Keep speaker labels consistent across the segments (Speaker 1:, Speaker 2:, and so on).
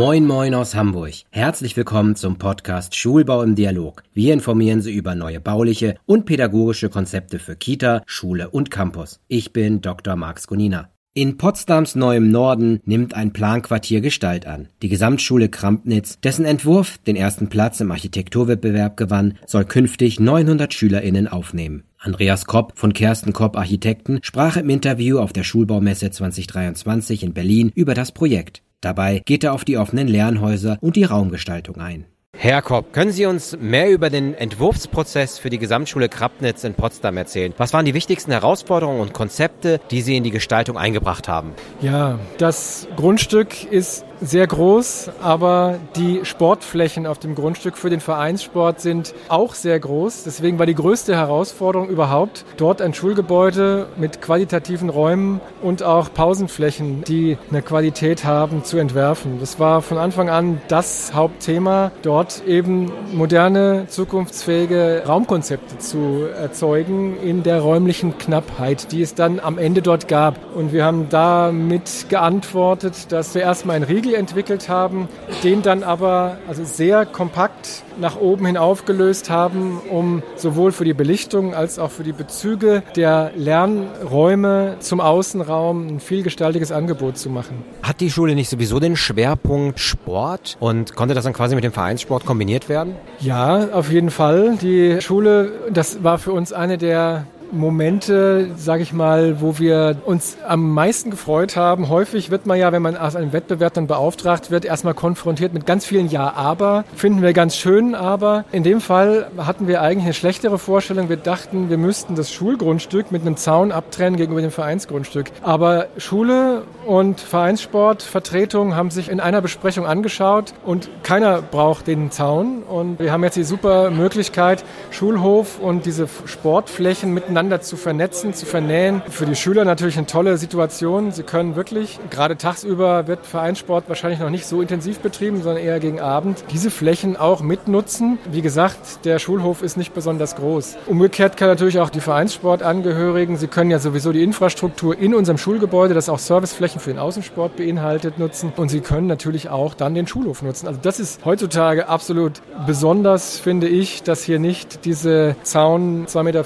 Speaker 1: Moin Moin aus Hamburg. Herzlich willkommen zum Podcast Schulbau im Dialog. Wir informieren Sie über neue bauliche und pädagogische Konzepte für Kita, Schule und Campus. Ich bin Dr. Max Gunina. In Potsdams neuem Norden nimmt ein Planquartier Gestalt an. Die Gesamtschule Krampnitz, dessen Entwurf den ersten Platz im Architekturwettbewerb gewann, soll künftig 900 SchülerInnen aufnehmen. Andreas Kopp von Kersten Kopp Architekten sprach im Interview auf der Schulbaumesse 2023 in Berlin über das Projekt. Dabei geht er auf die offenen Lernhäuser und die Raumgestaltung ein. Herr Kopp, können Sie uns mehr über den Entwurfsprozess für die Gesamtschule Krabnitz in Potsdam erzählen? Was waren die wichtigsten Herausforderungen und Konzepte, die Sie in die Gestaltung eingebracht haben?
Speaker 2: Ja, das Grundstück ist sehr groß, aber die Sportflächen auf dem Grundstück für den Vereinssport sind auch sehr groß. Deswegen war die größte Herausforderung überhaupt, dort ein Schulgebäude mit qualitativen Räumen und auch Pausenflächen, die eine Qualität haben, zu entwerfen. Das war von Anfang an das Hauptthema, dort eben moderne, zukunftsfähige Raumkonzepte zu erzeugen in der räumlichen Knappheit, die es dann am Ende dort gab. Und wir haben damit geantwortet, dass wir erstmal ein Riegel entwickelt haben, den dann aber also sehr kompakt nach oben hin aufgelöst haben, um sowohl für die Belichtung als auch für die Bezüge der Lernräume zum Außenraum ein vielgestaltiges Angebot zu machen.
Speaker 1: Hat die Schule nicht sowieso den Schwerpunkt Sport und konnte das dann quasi mit dem Vereinssport kombiniert werden?
Speaker 2: Ja, auf jeden Fall. Die Schule, das war für uns eine der Momente, sage ich mal, wo wir uns am meisten gefreut haben. Häufig wird man ja, wenn man aus einem Wettbewerb dann beauftragt wird, erstmal konfrontiert mit ganz vielen Ja-Aber. Finden wir ganz schön, aber in dem Fall hatten wir eigentlich eine schlechtere Vorstellung. Wir dachten, wir müssten das Schulgrundstück mit einem Zaun abtrennen gegenüber dem Vereinsgrundstück. Aber Schule und Vereinssportvertretung haben sich in einer Besprechung angeschaut und keiner braucht den Zaun. Und wir haben jetzt die super Möglichkeit, Schulhof und diese Sportflächen miteinander miteinander zu vernetzen, zu vernähen. Für die Schüler natürlich eine tolle Situation. Sie können wirklich, gerade tagsüber wird Vereinssport wahrscheinlich noch nicht so intensiv betrieben, sondern eher gegen Abend, diese Flächen auch mitnutzen. Wie gesagt, der Schulhof ist nicht besonders groß. Umgekehrt kann natürlich auch die Vereinssportangehörigen, sie können ja sowieso die Infrastruktur in unserem Schulgebäude, das auch Serviceflächen für den Außensport beinhaltet, nutzen. Und sie können natürlich auch dann den Schulhof nutzen. Also das ist heutzutage absolut besonders, finde ich, dass hier nicht diese Zaun 2,50 Meter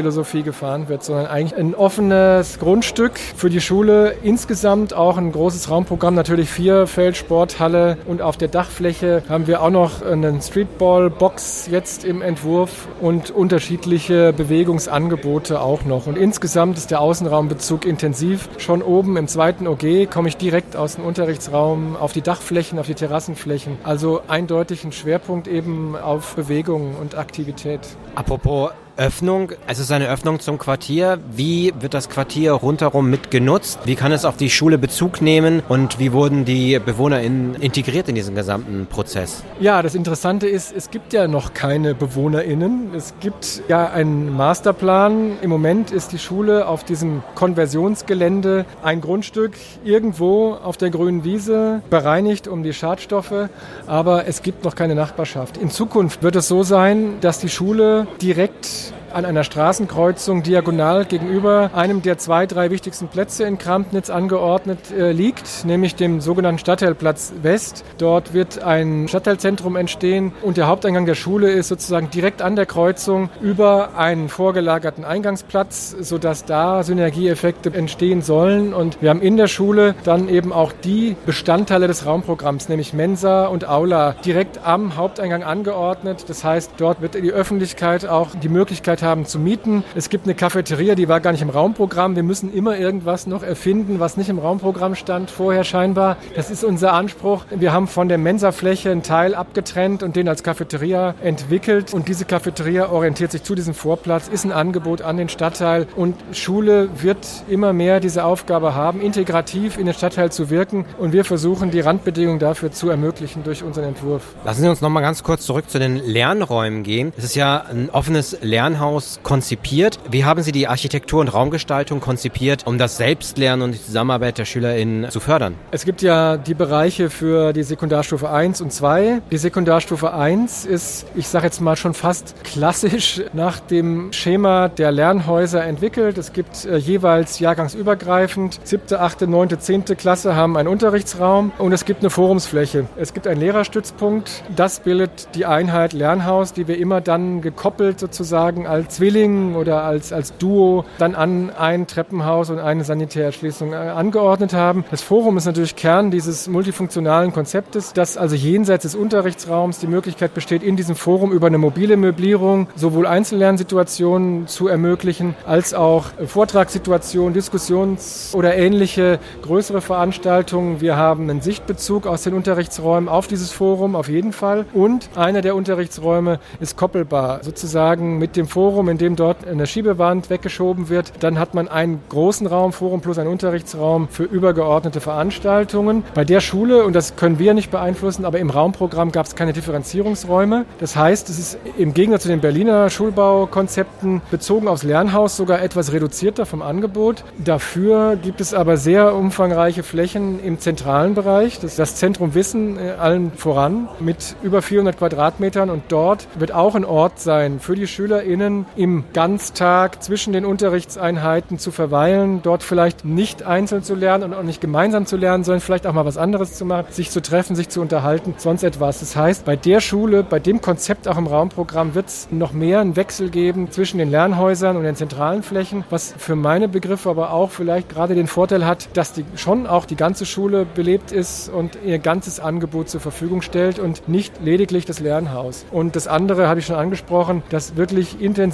Speaker 2: Philosophie gefahren wird, sondern eigentlich ein offenes Grundstück für die Schule. Insgesamt auch ein großes Raumprogramm, natürlich vier Feldsporthalle und auf der Dachfläche haben wir auch noch einen Streetball-Box jetzt im Entwurf und unterschiedliche Bewegungsangebote auch noch. Und insgesamt ist der Außenraumbezug intensiv. Schon oben im zweiten OG komme ich direkt aus dem Unterrichtsraum auf die Dachflächen, auf die Terrassenflächen. Also eindeutig ein Schwerpunkt eben auf Bewegung und Aktivität.
Speaker 1: Apropos Öffnung. Es ist eine Öffnung zum Quartier. Wie wird das Quartier rundherum mitgenutzt? Wie kann es auf die Schule Bezug nehmen? Und wie wurden die BewohnerInnen integriert in diesen gesamten Prozess?
Speaker 2: Ja, das Interessante ist, es gibt ja noch keine BewohnerInnen. Es gibt ja einen Masterplan. Im Moment ist die Schule auf diesem Konversionsgelände ein Grundstück irgendwo auf der grünen Wiese bereinigt um die Schadstoffe. Aber es gibt noch keine Nachbarschaft. In Zukunft wird es so sein, dass die Schule direkt an einer Straßenkreuzung diagonal gegenüber einem der zwei, drei wichtigsten Plätze in Krampnitz angeordnet äh, liegt, nämlich dem sogenannten Stadtteilplatz West. Dort wird ein Stadtteilzentrum entstehen und der Haupteingang der Schule ist sozusagen direkt an der Kreuzung über einen vorgelagerten Eingangsplatz, sodass da Synergieeffekte entstehen sollen. Und wir haben in der Schule dann eben auch die Bestandteile des Raumprogramms, nämlich Mensa und Aula, direkt am Haupteingang angeordnet. Das heißt, dort wird die Öffentlichkeit auch die Möglichkeit Möglichkeit haben zu mieten. Es gibt eine Cafeteria, die war gar nicht im Raumprogramm. Wir müssen immer irgendwas noch erfinden, was nicht im Raumprogramm stand vorher scheinbar. Das ist unser Anspruch. Wir haben von der Mensa-Fläche einen Teil abgetrennt und den als Cafeteria entwickelt. Und diese Cafeteria orientiert sich zu diesem Vorplatz, ist ein Angebot an den Stadtteil. Und Schule wird immer mehr diese Aufgabe haben, integrativ in den Stadtteil zu wirken. Und wir versuchen, die Randbedingungen dafür zu ermöglichen durch unseren Entwurf.
Speaker 1: Lassen Sie uns noch mal ganz kurz zurück zu den Lernräumen gehen. Es ist ja ein offenes Lernhaus Lernhaus konzipiert. Wie haben Sie die Architektur und Raumgestaltung konzipiert, um das Selbstlernen und die Zusammenarbeit der SchülerInnen zu fördern?
Speaker 2: Es gibt ja die Bereiche für die Sekundarstufe 1 und 2. Die Sekundarstufe 1 ist, ich sage jetzt mal schon fast klassisch nach dem Schema der Lernhäuser entwickelt. Es gibt äh, jeweils jahrgangsübergreifend, siebte, achte, neunte, zehnte Klasse haben einen Unterrichtsraum und es gibt eine Forumsfläche. Es gibt einen Lehrerstützpunkt. Das bildet die Einheit Lernhaus, die wir immer dann gekoppelt sozusagen als Zwilling oder als, als Duo dann an ein Treppenhaus und eine Sanitärerschließung äh, angeordnet haben. Das Forum ist natürlich Kern dieses multifunktionalen Konzeptes, dass also jenseits des Unterrichtsraums die Möglichkeit besteht, in diesem Forum über eine mobile Möblierung sowohl Einzellernsituationen zu ermöglichen, als auch Vortragssituationen, Diskussions- oder ähnliche größere Veranstaltungen. Wir haben einen Sichtbezug aus den Unterrichtsräumen auf dieses Forum auf jeden Fall. Und einer der Unterrichtsräume ist koppelbar, sozusagen mit dem Forum, in dem dort eine Schiebewand weggeschoben wird. Dann hat man einen großen Raum, Forum plus einen Unterrichtsraum für übergeordnete Veranstaltungen. Bei der Schule, und das können wir nicht beeinflussen, aber im Raumprogramm gab es keine Differenzierungsräume. Das heißt, es ist im Gegensatz zu den Berliner Schulbaukonzepten bezogen aufs Lernhaus sogar etwas reduzierter vom Angebot. Dafür gibt es aber sehr umfangreiche Flächen im zentralen Bereich. Das, das Zentrum Wissen äh, allen voran mit über 400 Quadratmetern und dort wird auch ein Ort sein für die SchülerInnen im Ganztag zwischen den Unterrichtseinheiten zu verweilen, dort vielleicht nicht einzeln zu lernen und auch nicht gemeinsam zu lernen, sondern vielleicht auch mal was anderes zu machen, sich zu treffen, sich zu unterhalten, sonst etwas. Das heißt, bei der Schule, bei dem Konzept auch im Raumprogramm wird es noch mehr einen Wechsel geben zwischen den Lernhäusern und den zentralen Flächen, was für meine Begriffe aber auch vielleicht gerade den Vorteil hat, dass die schon auch die ganze Schule belebt ist und ihr ganzes Angebot zur Verfügung stellt und nicht lediglich das Lernhaus. Und das andere habe ich schon angesprochen, dass wirklich intensiv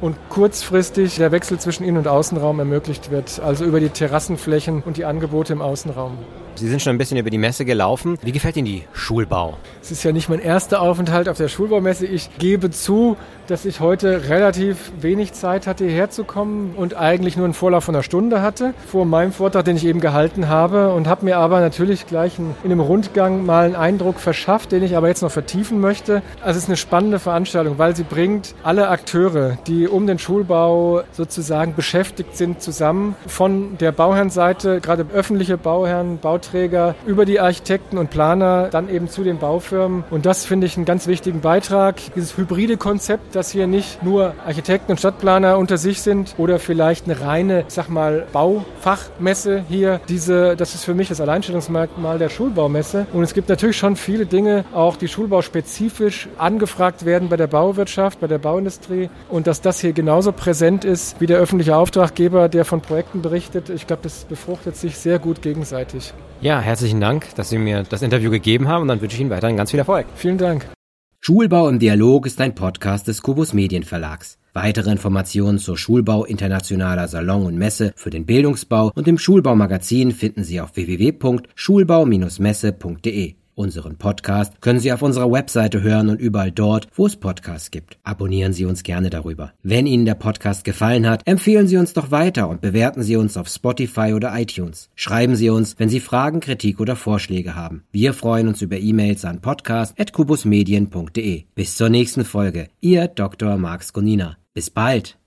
Speaker 2: und kurzfristig der Wechsel zwischen Innen- und Außenraum ermöglicht wird, also über die Terrassenflächen und die Angebote im Außenraum.
Speaker 1: Sie sind schon ein bisschen über die Messe gelaufen. Wie gefällt Ihnen die Schulbau?
Speaker 2: Es ist ja nicht mein erster Aufenthalt auf der Schulbaumesse. Ich gebe zu, dass ich heute relativ wenig Zeit hatte, hierher zu kommen und eigentlich nur einen Vorlauf von einer Stunde hatte vor meinem Vortrag, den ich eben gehalten habe und habe mir aber natürlich gleich in einem Rundgang mal einen Eindruck verschafft, den ich aber jetzt noch vertiefen möchte. Also es ist eine spannende Veranstaltung, weil sie bringt alle Akteure, die um den Schulbau sozusagen beschäftigt sind, zusammen. Von der Bauherrenseite, gerade öffentliche Bauherren, Bauträger, über die Architekten und Planer, dann eben zu den Baufirmen. Und das finde ich einen ganz wichtigen Beitrag. Dieses hybride Konzept, dass hier nicht nur Architekten und Stadtplaner unter sich sind oder vielleicht eine reine, ich sag mal, Baufachmesse hier. Diese, das ist für mich das Alleinstellungsmerkmal der Schulbaumesse. Und es gibt natürlich schon viele Dinge, auch die schulbauspezifisch angefragt werden bei der Bauwirtschaft, bei der Bauindustrie. Und dass das hier genauso präsent ist wie der öffentliche Auftraggeber, der von Projekten berichtet, ich glaube, das befruchtet sich sehr gut gegenseitig.
Speaker 1: Ja, herzlichen Dank, dass Sie mir das Interview gegeben haben und dann wünsche ich Ihnen weiterhin ganz viel Erfolg.
Speaker 2: Vielen Dank.
Speaker 1: Schulbau im Dialog ist ein Podcast des Kubus Medienverlags. Weitere Informationen zur Schulbau internationaler Salon und Messe für den Bildungsbau und dem Schulbaumagazin finden Sie auf www.schulbau-messe.de. Unseren Podcast können Sie auf unserer Webseite hören und überall dort, wo es Podcasts gibt. Abonnieren Sie uns gerne darüber. Wenn Ihnen der Podcast gefallen hat, empfehlen Sie uns doch weiter und bewerten Sie uns auf Spotify oder iTunes. Schreiben Sie uns, wenn Sie Fragen, Kritik oder Vorschläge haben. Wir freuen uns über E-Mails an podcast.kubusmedien.de. Bis zur nächsten Folge. Ihr Dr. Marx Gonina. Bis bald.